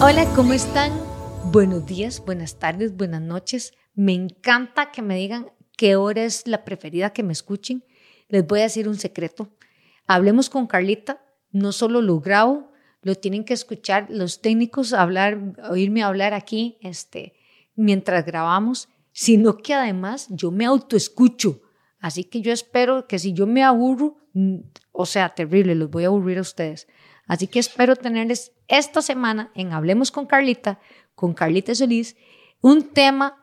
Hola, ¿cómo están? Buenos días, buenas tardes, buenas noches. Me encanta que me digan qué hora es la preferida que me escuchen. Les voy a decir un secreto. Hablemos con Carlita, no solo lo grabo, lo tienen que escuchar los técnicos hablar, oírme hablar aquí, este, mientras grabamos, sino que además yo me autoescucho. Así que yo espero que si yo me aburro, mm, o sea, terrible, los voy a aburrir a ustedes. Así que espero tenerles esta semana en Hablemos con Carlita, con Carlita Solís, un tema,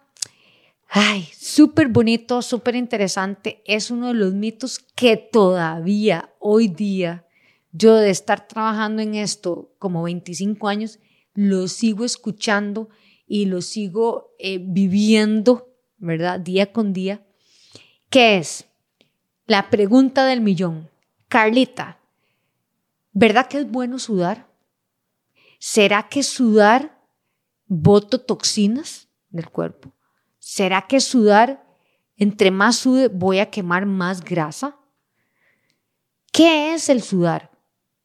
ay, súper bonito, súper interesante. Es uno de los mitos que todavía hoy día, yo de estar trabajando en esto como 25 años, lo sigo escuchando y lo sigo eh, viviendo, ¿verdad? Día con día. ¿Qué es? La pregunta del millón. Carlita, ¿Verdad que es bueno sudar? ¿Será que sudar boto toxinas del cuerpo? ¿Será que sudar, entre más sude, voy a quemar más grasa? ¿Qué es el sudar?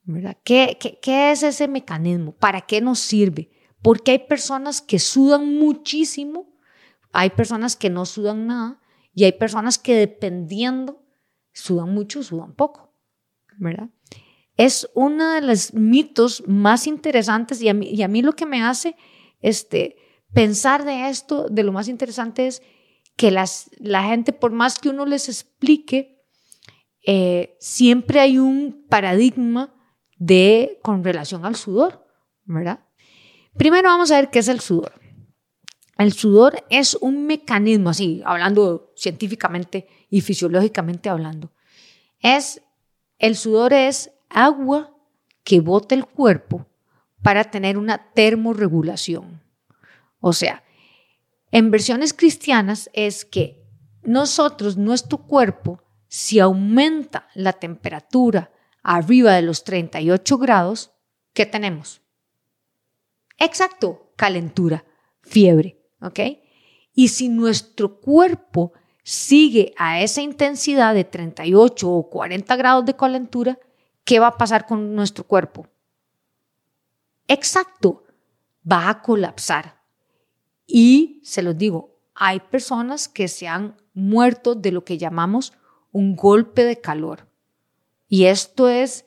¿Verdad? ¿Qué, qué, es ese mecanismo? ¿Para qué nos sirve? Porque hay personas que sudan muchísimo, hay personas que no sudan nada y hay personas que dependiendo sudan mucho, sudan poco, ¿verdad? Es uno de los mitos más interesantes y a mí, y a mí lo que me hace este, pensar de esto, de lo más interesante es que las, la gente, por más que uno les explique, eh, siempre hay un paradigma de, con relación al sudor, ¿verdad? Primero vamos a ver qué es el sudor. El sudor es un mecanismo, así, hablando científicamente y fisiológicamente hablando. Es, el sudor es agua que bota el cuerpo para tener una termorregulación. O sea, en versiones cristianas es que nosotros, nuestro cuerpo, si aumenta la temperatura arriba de los 38 grados, ¿qué tenemos? Exacto, calentura, fiebre, ¿ok? Y si nuestro cuerpo sigue a esa intensidad de 38 o 40 grados de calentura, ¿qué va a pasar con nuestro cuerpo? Exacto, va a colapsar. Y se los digo, hay personas que se han muerto de lo que llamamos un golpe de calor. Y esto es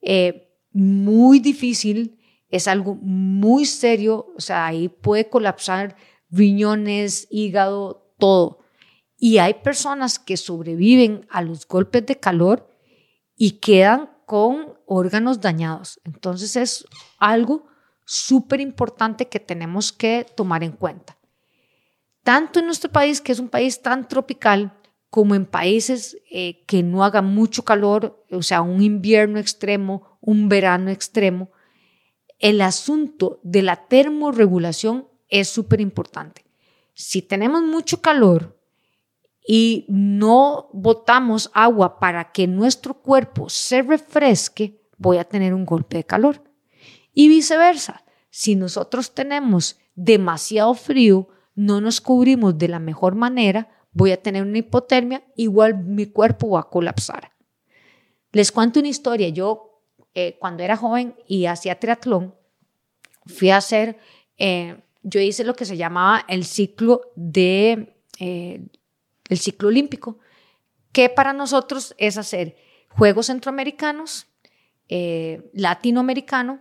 eh, muy difícil, es algo muy serio, o sea, ahí puede colapsar riñones, hígado, todo. Y hay personas que sobreviven a los golpes de calor y quedan con órganos dañados. Entonces es algo súper importante que tenemos que tomar en cuenta. Tanto en nuestro país, que es un país tan tropical, como en países eh, que no haga mucho calor, o sea, un invierno extremo, un verano extremo, el asunto de la termorregulación es súper importante. Si tenemos mucho calor y no botamos agua para que nuestro cuerpo se refresque, voy a tener un golpe de calor. Y viceversa, si nosotros tenemos demasiado frío, no nos cubrimos de la mejor manera, voy a tener una hipotermia, igual mi cuerpo va a colapsar. Les cuento una historia. Yo, eh, cuando era joven y hacía triatlón, fui a hacer, eh, yo hice lo que se llamaba el ciclo de eh, el ciclo olímpico, que para nosotros es hacer Juegos Centroamericanos, eh, Latinoamericano,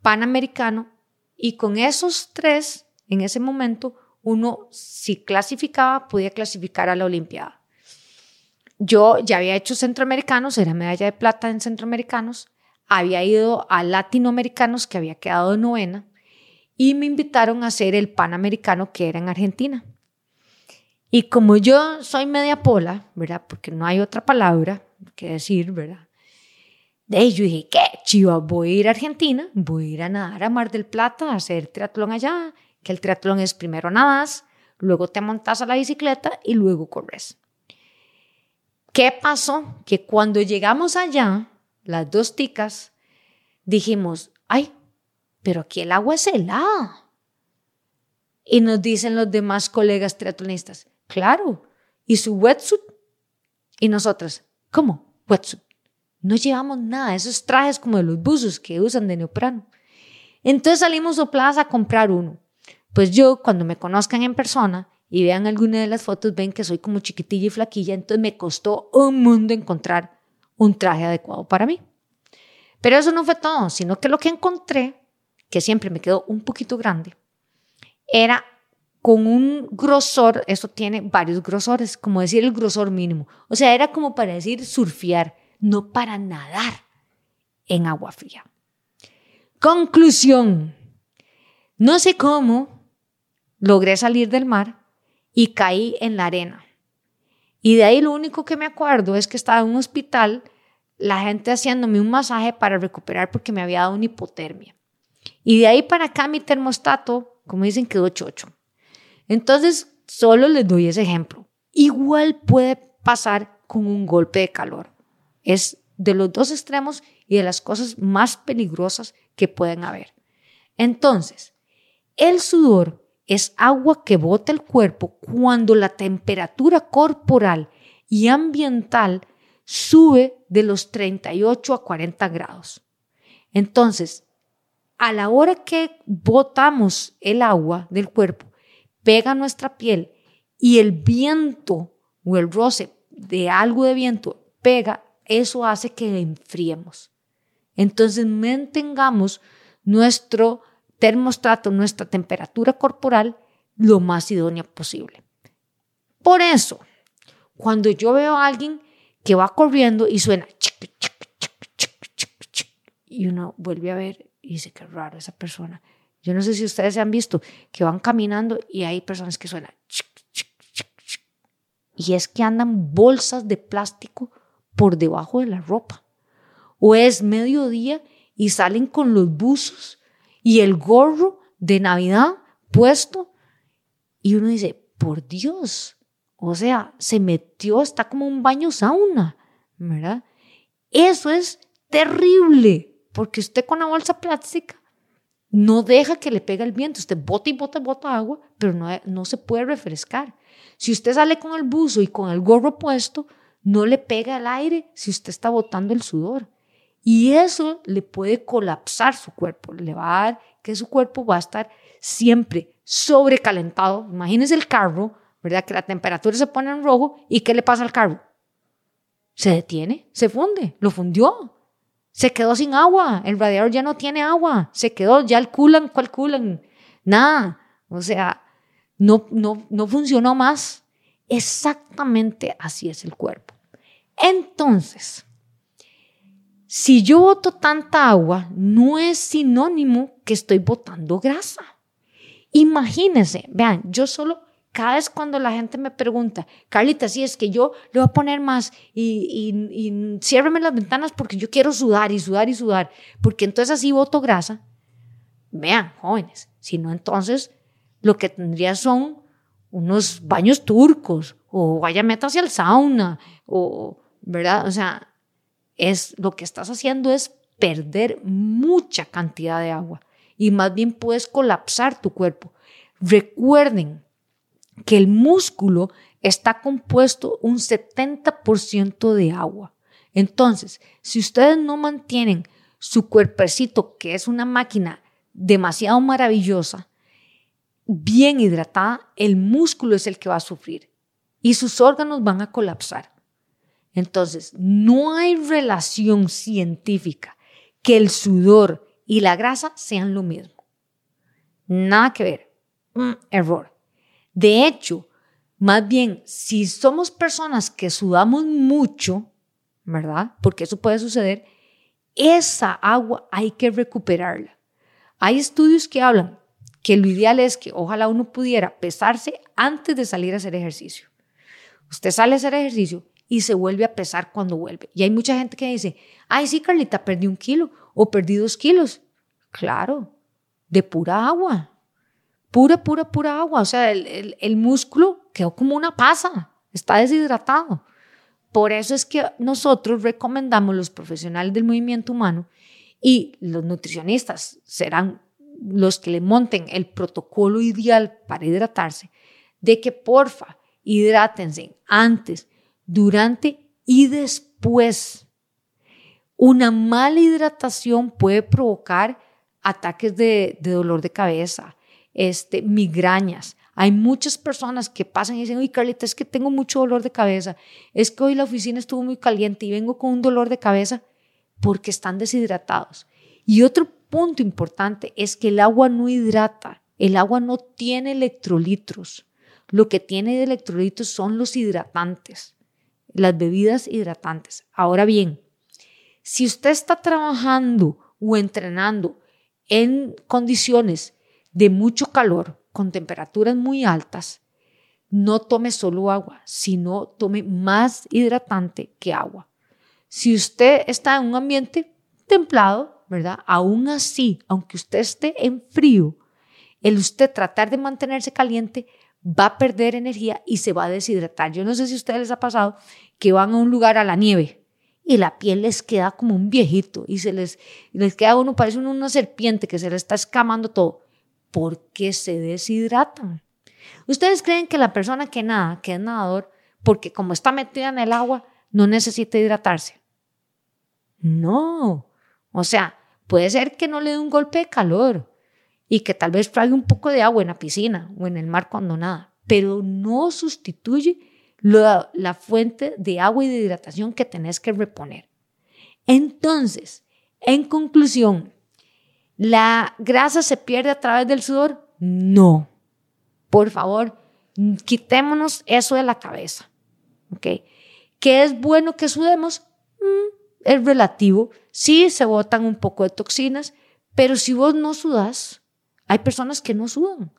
Panamericano, y con esos tres, en ese momento, uno, si clasificaba, podía clasificar a la Olimpiada. Yo ya había hecho centroamericanos, era medalla de plata en centroamericanos, había ido a latinoamericanos, que había quedado novena, y me invitaron a hacer el panamericano, que era en Argentina. Y como yo soy media pola, ¿verdad? Porque no hay otra palabra que decir, ¿verdad? De ahí yo dije, qué chiva, voy a ir a Argentina, voy a ir a nadar a Mar del Plata, a hacer triatlón allá, que el triatlón es primero nadas, luego te montas a la bicicleta y luego corres. ¿Qué pasó? Que cuando llegamos allá, las dos ticas, dijimos, ay, pero aquí el agua es helada. Y nos dicen los demás colegas triatlonistas, Claro. ¿Y su wetsuit? Y nosotras, ¿cómo? Wetsuit. No llevamos nada, esos trajes como de los buzos que usan de neoprano. Entonces salimos sopladas a comprar uno. Pues yo, cuando me conozcan en persona y vean alguna de las fotos, ven que soy como chiquitilla y flaquilla, entonces me costó un mundo encontrar un traje adecuado para mí. Pero eso no fue todo, sino que lo que encontré, que siempre me quedó un poquito grande, era con un grosor, eso tiene varios grosores, como decir el grosor mínimo. O sea, era como para decir surfear, no para nadar en agua fría. Conclusión. No sé cómo logré salir del mar y caí en la arena. Y de ahí lo único que me acuerdo es que estaba en un hospital, la gente haciéndome un masaje para recuperar porque me había dado una hipotermia. Y de ahí para acá mi termostato, como dicen, quedó chocho. Entonces, solo les doy ese ejemplo. Igual puede pasar con un golpe de calor. Es de los dos extremos y de las cosas más peligrosas que pueden haber. Entonces, el sudor es agua que bota el cuerpo cuando la temperatura corporal y ambiental sube de los 38 a 40 grados. Entonces, a la hora que botamos el agua del cuerpo, pega nuestra piel y el viento o el roce de algo de viento pega, eso hace que enfriemos. Entonces mantengamos nuestro termostrato, nuestra temperatura corporal lo más idónea posible. Por eso, cuando yo veo a alguien que va corriendo y suena y uno vuelve a ver y dice que raro esa persona yo no sé si ustedes se han visto que van caminando y hay personas que suenan. Y es que andan bolsas de plástico por debajo de la ropa. O es mediodía y salen con los buzos y el gorro de Navidad puesto. Y uno dice, por Dios, o sea, se metió, está como un baño sauna, ¿verdad? Eso es terrible, porque usted con la bolsa plástica no deja que le pegue el viento. Usted bota y bota, bota agua, pero no, no se puede refrescar. Si usted sale con el buzo y con el gorro puesto, no le pega el aire si usted está botando el sudor. Y eso le puede colapsar su cuerpo. Le va a dar que su cuerpo va a estar siempre sobrecalentado. Imagínese el carro, ¿verdad? Que la temperatura se pone en rojo. ¿Y qué le pasa al carro? Se detiene, se funde, lo fundió. Se quedó sin agua, el radiador ya no tiene agua, se quedó, ya el culan, ¿cuál culan? Nada. O sea, no, no, no funcionó más. Exactamente así es el cuerpo. Entonces, si yo boto tanta agua, no es sinónimo que estoy botando grasa. Imagínense, vean, yo solo cada vez cuando la gente me pregunta, Carlita, si es que yo le voy a poner más y, y, ciérreme las ventanas porque yo quiero sudar y sudar y sudar, porque entonces así voto grasa. Vean, jóvenes, si no entonces lo que tendría son unos baños turcos o vaya hacia el sauna o, ¿verdad? O sea, es lo que estás haciendo es perder mucha cantidad de agua y más bien puedes colapsar tu cuerpo. Recuerden que el músculo está compuesto un 70% de agua. Entonces, si ustedes no mantienen su cuerpecito, que es una máquina demasiado maravillosa, bien hidratada, el músculo es el que va a sufrir y sus órganos van a colapsar. Entonces, no hay relación científica que el sudor y la grasa sean lo mismo. Nada que ver. Mm, error. De hecho, más bien, si somos personas que sudamos mucho, ¿verdad? Porque eso puede suceder, esa agua hay que recuperarla. Hay estudios que hablan que lo ideal es que ojalá uno pudiera pesarse antes de salir a hacer ejercicio. Usted sale a hacer ejercicio y se vuelve a pesar cuando vuelve. Y hay mucha gente que dice, ay, sí, Carlita, perdí un kilo o perdí dos kilos. Claro, de pura agua pura, pura, pura agua. O sea, el, el, músculo quedó como una pasa, está deshidratado. Por eso es que nosotros recomendamos los profesionales del movimiento humano y los nutricionistas serán los que le monten el protocolo ideal para hidratarse, de que porfa, hidrátense antes, durante y después. Una mala hidratación puede provocar ataques de, dolor de cabeza, este, migrañas. Hay muchas personas que pasan y dicen, uy, Carlita, es que tengo mucho dolor de cabeza, es que hoy la oficina estuvo muy caliente y vengo con un dolor de cabeza porque están deshidratados. Y otro punto importante es que el agua no hidrata, el agua no tiene electrolitos. Lo que tiene de electrolitos son los hidratantes, las bebidas hidratantes. Ahora bien, si usted está trabajando o entrenando en condiciones de mucho calor, con temperaturas muy altas, no tome solo agua, sino tome más hidratante que agua. Si usted está en un ambiente templado, ¿verdad? Aún así, aunque usted esté en frío, el usted tratar de mantenerse caliente va a perder energía y se va a deshidratar. Yo no sé si a ustedes les ha pasado que van a un lugar a la nieve y la piel les queda como un viejito y se les, les queda uno, parece una serpiente que se le está escamando todo. Porque se deshidratan? ¿Ustedes creen que la persona que nada, que es nadador, porque como está metida en el agua, no necesita hidratarse? No. O sea, puede ser que no le dé un golpe de calor y que tal vez traiga un poco de agua en la piscina o en el mar cuando nada, pero no sustituye la, fuente de agua y de hidratación que tenés que reponer. Entonces, en conclusión, ¿la grasa se pierde a través del sudor? No. Por favor, quitémonos eso de la cabeza. ¿Ok? ¿Qué es bueno que sudemos? Mm, es relativo. Sí, se botan un poco de toxinas, pero si vos no sudas, hay personas que no sudan.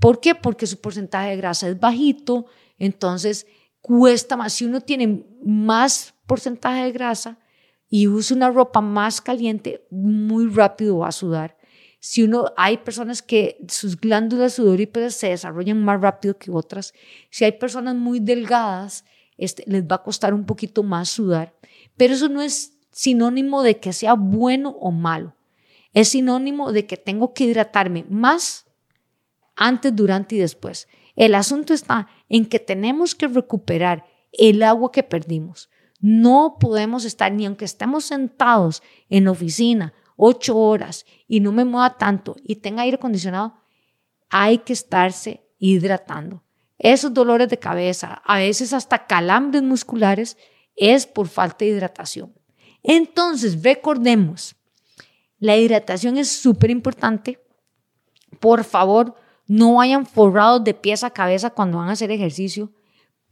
¿Por qué? Porque su porcentaje de grasa es bajito, entonces cuesta más. Si uno tiene más porcentaje de grasa y usa una ropa más caliente, muy rápido va a sudar. Si uno, hay personas que sus glándulas sudoríparas se desarrollan más rápido que otras. Si hay personas muy delgadas, este, les va a costar un poquito más sudar. Pero eso no es sinónimo de que sea bueno o malo. Es sinónimo de que tengo que hidratarme más antes, durante y después. El asunto está en que tenemos que recuperar el agua que perdimos. No podemos estar, ni aunque estemos sentados en oficina ocho horas y no me mueva tanto y tenga aire acondicionado, hay que estarse hidratando. Esos dolores de cabeza, a veces hasta calambres musculares, es por falta de hidratación. Entonces, recordemos, la hidratación es súper importante. Por favor, no vayan forrados de pies a cabeza cuando van a hacer ejercicio.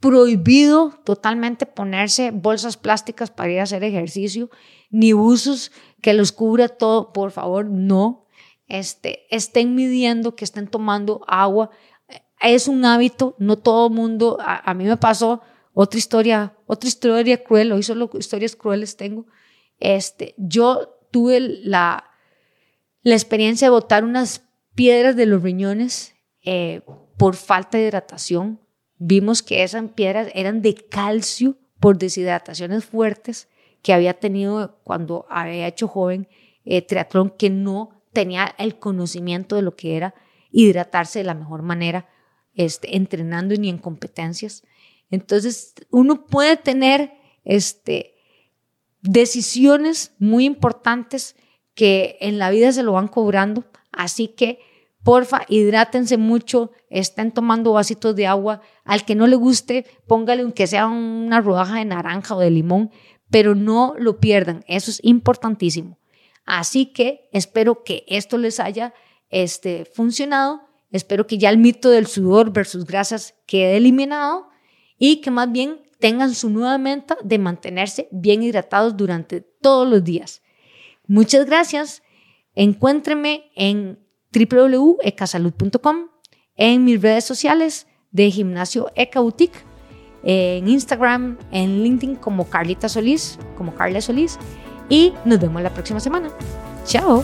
Prohibido totalmente ponerse bolsas plásticas para ir a hacer ejercicio, ni buzos que los cubra todo. Por favor, no. Este, estén midiendo, que estén tomando agua. Es un hábito, no todo mundo. A, mí me pasó otra historia, otra historia cruel. Hoy solo historias crueles tengo. Este, yo tuve la, la experiencia de botar unas piedras de los riñones eh, por falta de hidratación. Vimos que esas piedras eran de calcio por deshidrataciones fuertes que había tenido cuando había hecho joven eh, triatlón, que no tenía el conocimiento de lo que era hidratarse de la mejor manera, este, entrenando ni en competencias. Entonces, uno puede tener este, decisiones muy importantes que en la vida se lo van cobrando. Así que, porfa, hidrátense mucho, estén tomando vasitos de agua. Al que no le guste, póngale aunque sea una rodaja de naranja o de limón, pero no lo pierdan. Eso es importantísimo. Así que espero que esto les haya este, funcionado. Espero que ya el mito del sudor versus grasas quede eliminado y que más bien tengan su nueva meta de mantenerse bien hidratados durante todos los días. Muchas gracias. Encuéntreme en www.ecasalud.com, en mis redes sociales de Gimnasio Eca Boutique, en Instagram, en LinkedIn como Carlita Solís, como Carla Solís, y nos vemos la próxima semana. Chao.